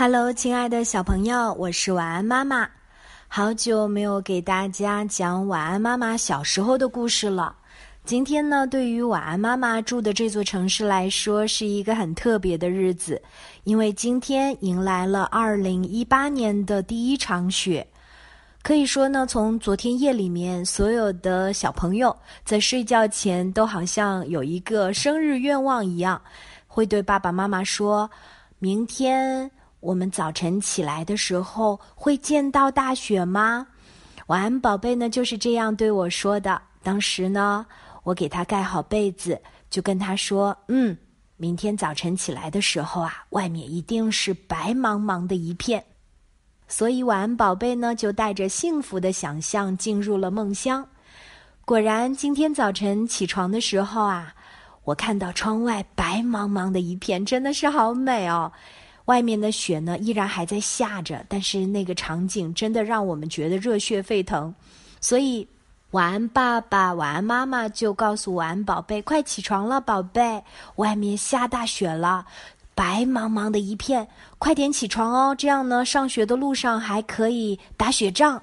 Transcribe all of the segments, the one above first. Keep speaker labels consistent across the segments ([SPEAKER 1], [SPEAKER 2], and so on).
[SPEAKER 1] Hello，亲爱的小朋友，我是晚安妈妈。好久没有给大家讲晚安妈妈小时候的故事了。今天呢，对于晚安妈妈住的这座城市来说，是一个很特别的日子，因为今天迎来了二零一八年的第一场雪。可以说呢，从昨天夜里面，所有的小朋友在睡觉前都好像有一个生日愿望一样，会对爸爸妈妈说：“明天。”我们早晨起来的时候会见到大雪吗？晚安，宝贝呢？就是这样对我说的。当时呢，我给他盖好被子，就跟他说：“嗯，明天早晨起来的时候啊，外面一定是白茫茫的一片。”所以，晚安，宝贝呢，就带着幸福的想象进入了梦乡。果然，今天早晨起床的时候啊，我看到窗外白茫茫的一片，真的是好美哦。外面的雪呢，依然还在下着，但是那个场景真的让我们觉得热血沸腾。所以，晚安爸爸，晚安妈妈，就告诉晚安宝贝，快起床了，宝贝，外面下大雪了，白茫茫的一片，快点起床哦，这样呢，上学的路上还可以打雪仗。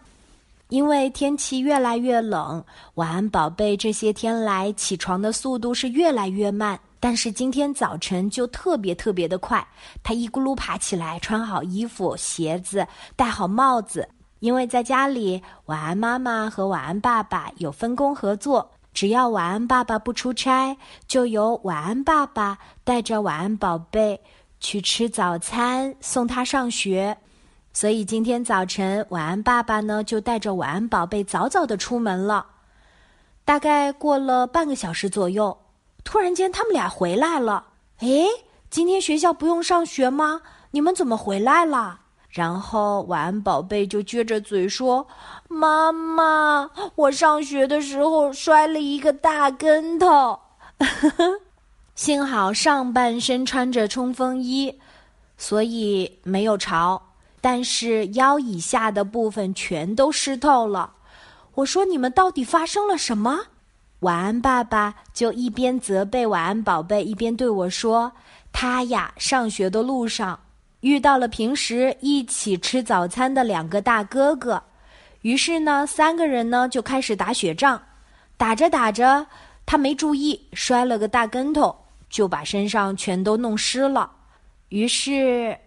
[SPEAKER 1] 因为天气越来越冷，晚安宝贝，这些天来起床的速度是越来越慢。但是今天早晨就特别特别的快，他一咕噜爬起来，穿好衣服、鞋子，戴好帽子。因为在家里，晚安妈妈和晚安爸爸有分工合作，只要晚安爸爸不出差，就由晚安爸爸带着晚安宝贝去吃早餐，送他上学。所以今天早晨，晚安爸爸呢就带着晚安宝贝早早的出门了。大概过了半个小时左右。突然间，他们俩回来了。诶，今天学校不用上学吗？你们怎么回来了？然后晚安宝贝就撅着嘴说：“妈妈，我上学的时候摔了一个大跟头，幸好上半身穿着冲锋衣，所以没有潮，但是腰以下的部分全都湿透了。”我说：“你们到底发生了什么？”晚安，爸爸就一边责备晚安宝贝，一边对我说：“他呀，上学的路上遇到了平时一起吃早餐的两个大哥哥，于是呢，三个人呢就开始打雪仗。打着打着，他没注意，摔了个大跟头，就把身上全都弄湿了。于是，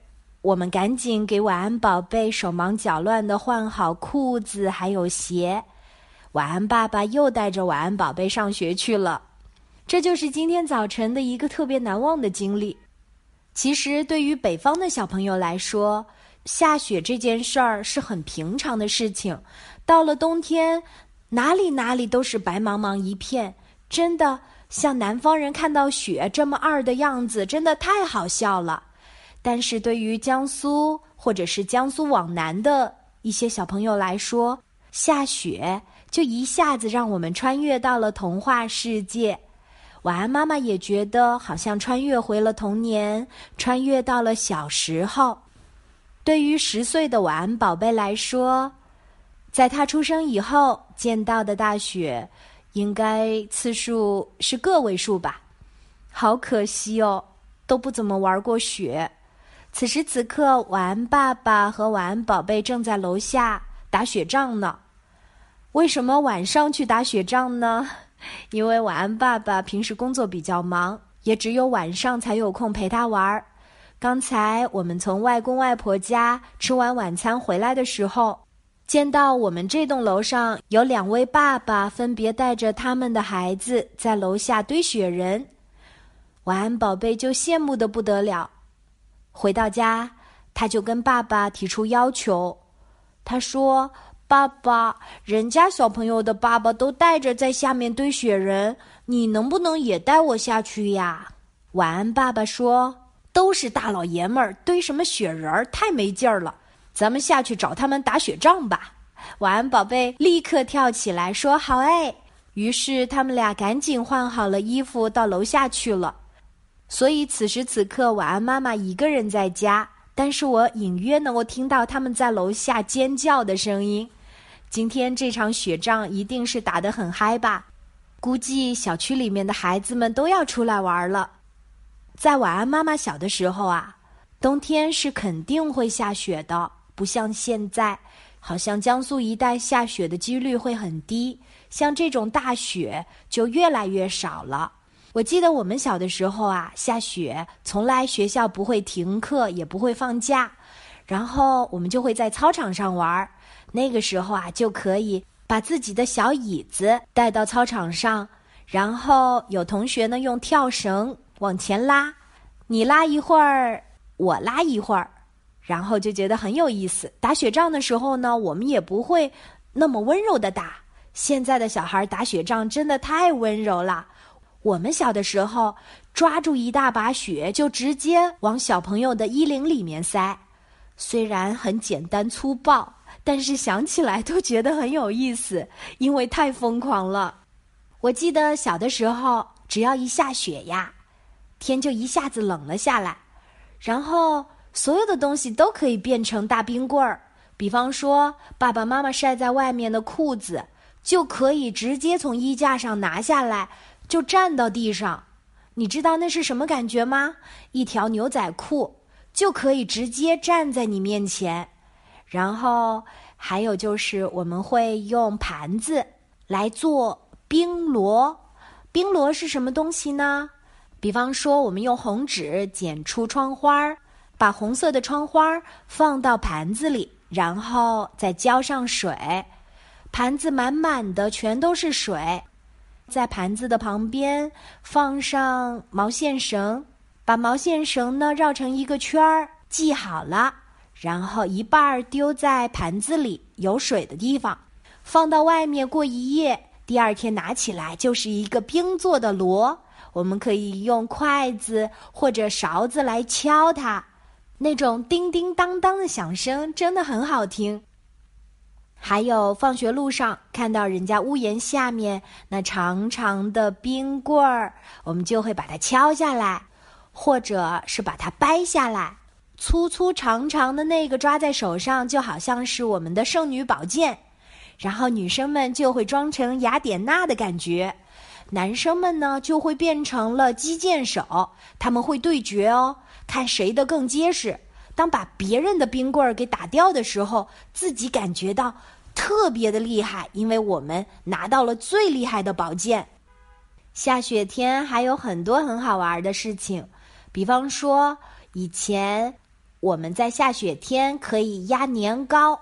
[SPEAKER 1] 我们赶紧给晚安宝贝手忙脚乱的换好裤子还有鞋。”晚安，爸爸又带着晚安宝贝上学去了。这就是今天早晨的一个特别难忘的经历。其实，对于北方的小朋友来说，下雪这件事儿是很平常的事情。到了冬天，哪里哪里都是白茫茫一片，真的像南方人看到雪这么二的样子，真的太好笑了。但是对于江苏或者是江苏往南的一些小朋友来说，下雪。就一下子让我们穿越到了童话世界，晚安妈妈也觉得好像穿越回了童年，穿越到了小时候。对于十岁的晚安宝贝来说，在他出生以后见到的大雪，应该次数是个位数吧。好可惜哦，都不怎么玩过雪。此时此刻，晚安爸爸和晚安宝贝正在楼下打雪仗呢。为什么晚上去打雪仗呢？因为晚安爸爸平时工作比较忙，也只有晚上才有空陪他玩儿。刚才我们从外公外婆家吃完晚餐回来的时候，见到我们这栋楼上有两位爸爸分别带着他们的孩子在楼下堆雪人，晚安宝贝就羡慕的不得了。回到家，他就跟爸爸提出要求，他说。爸爸，人家小朋友的爸爸都带着在下面堆雪人，你能不能也带我下去呀？晚安，爸爸说：“都是大老爷们儿，堆什么雪人儿，太没劲儿了。咱们下去找他们打雪仗吧。”晚安，宝贝，立刻跳起来说：“好哎！”于是他们俩赶紧换好了衣服，到楼下去了。所以此时此刻，晚安妈妈一个人在家，但是我隐约能够听到他们在楼下尖叫的声音。今天这场雪仗一定是打得很嗨吧？估计小区里面的孩子们都要出来玩了。在晚安妈妈小的时候啊，冬天是肯定会下雪的，不像现在，好像江苏一带下雪的几率会很低，像这种大雪就越来越少了。我记得我们小的时候啊，下雪从来学校不会停课，也不会放假，然后我们就会在操场上玩儿。那个时候啊，就可以把自己的小椅子带到操场上，然后有同学呢用跳绳往前拉，你拉一会儿。我拉一会儿，然后就觉得很有意思。打雪仗的时候呢，我们也不会那么温柔的打。现在的小孩打雪仗真的太温柔了。我们小的时候，抓住一大把雪就直接往小朋友的衣领里面塞。虽然很简单粗暴，但是想起来都觉得很有意思，因为太疯狂了。我记得小的时候，只要一下雪呀，天就一下子冷了下来。然后，所有的东西都可以变成大冰棍儿。比方说，爸爸妈妈晒在外面的裤子，就可以直接从衣架上拿下来，就站到地上。你知道那是什么感觉吗？一条牛仔裤就可以直接站在你面前。然后还有就是，我们会用盘子来做冰螺。冰螺是什么东西呢？比方说，我们用红纸剪出窗花儿，把红色的窗花放到盘子里，然后再浇上水，盘子满满的全都是水。在盘子的旁边放上毛线绳，把毛线绳呢绕成一个圈儿，系好了，然后一半儿丢在盘子里有水的地方，放到外面过一夜。第二天拿起来就是一个冰做的螺。我们可以用筷子或者勺子来敲它，那种叮叮当当的响声真的很好听。还有放学路上看到人家屋檐下面那长长的冰棍儿，我们就会把它敲下来，或者是把它掰下来，粗粗长长的那个抓在手上就好像是我们的圣女宝剑，然后女生们就会装成雅典娜的感觉。男生们呢，就会变成了击剑手，他们会对决哦，看谁的更结实。当把别人的冰棍儿给打掉的时候，自己感觉到特别的厉害，因为我们拿到了最厉害的宝剑。下雪天还有很多很好玩的事情，比方说，以前我们在下雪天可以压年糕，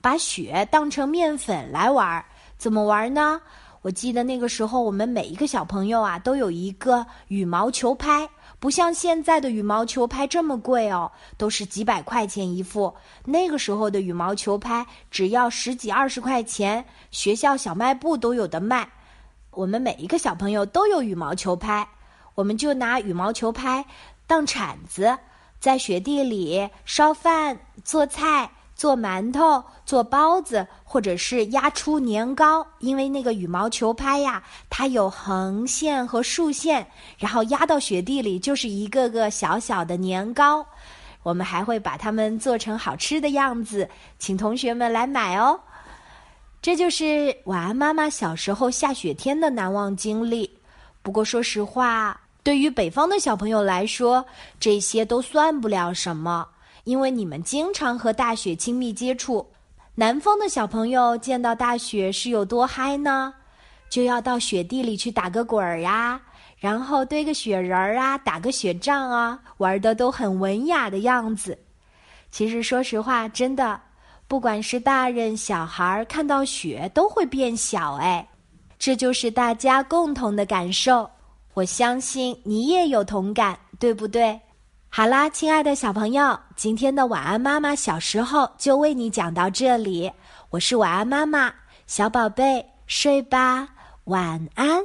[SPEAKER 1] 把雪当成面粉来玩。怎么玩呢？我记得那个时候，我们每一个小朋友啊，都有一个羽毛球拍，不像现在的羽毛球拍这么贵哦，都是几百块钱一副。那个时候的羽毛球拍只要十几二十块钱，学校小卖部都有的卖。我们每一个小朋友都有羽毛球拍，我们就拿羽毛球拍当铲子，在雪地里烧饭、做菜。做馒头、做包子，或者是压出年糕，因为那个羽毛球拍呀，它有横线和竖线，然后压到雪地里就是一个个小小的年糕。我们还会把它们做成好吃的样子，请同学们来买哦。这就是晚安妈妈小时候下雪天的难忘经历。不过说实话，对于北方的小朋友来说，这些都算不了什么。因为你们经常和大雪亲密接触，南方的小朋友见到大雪是有多嗨呢？就要到雪地里去打个滚儿呀，然后堆个雪人儿啊，打个雪仗啊，玩的都很文雅的样子。其实说实话，真的，不管是大人小孩，看到雪都会变小哎，这就是大家共同的感受。我相信你也有同感，对不对？好啦，亲爱的小朋友，今天的晚安妈妈小时候就为你讲到这里。我是晚安妈妈，小宝贝，睡吧，晚安。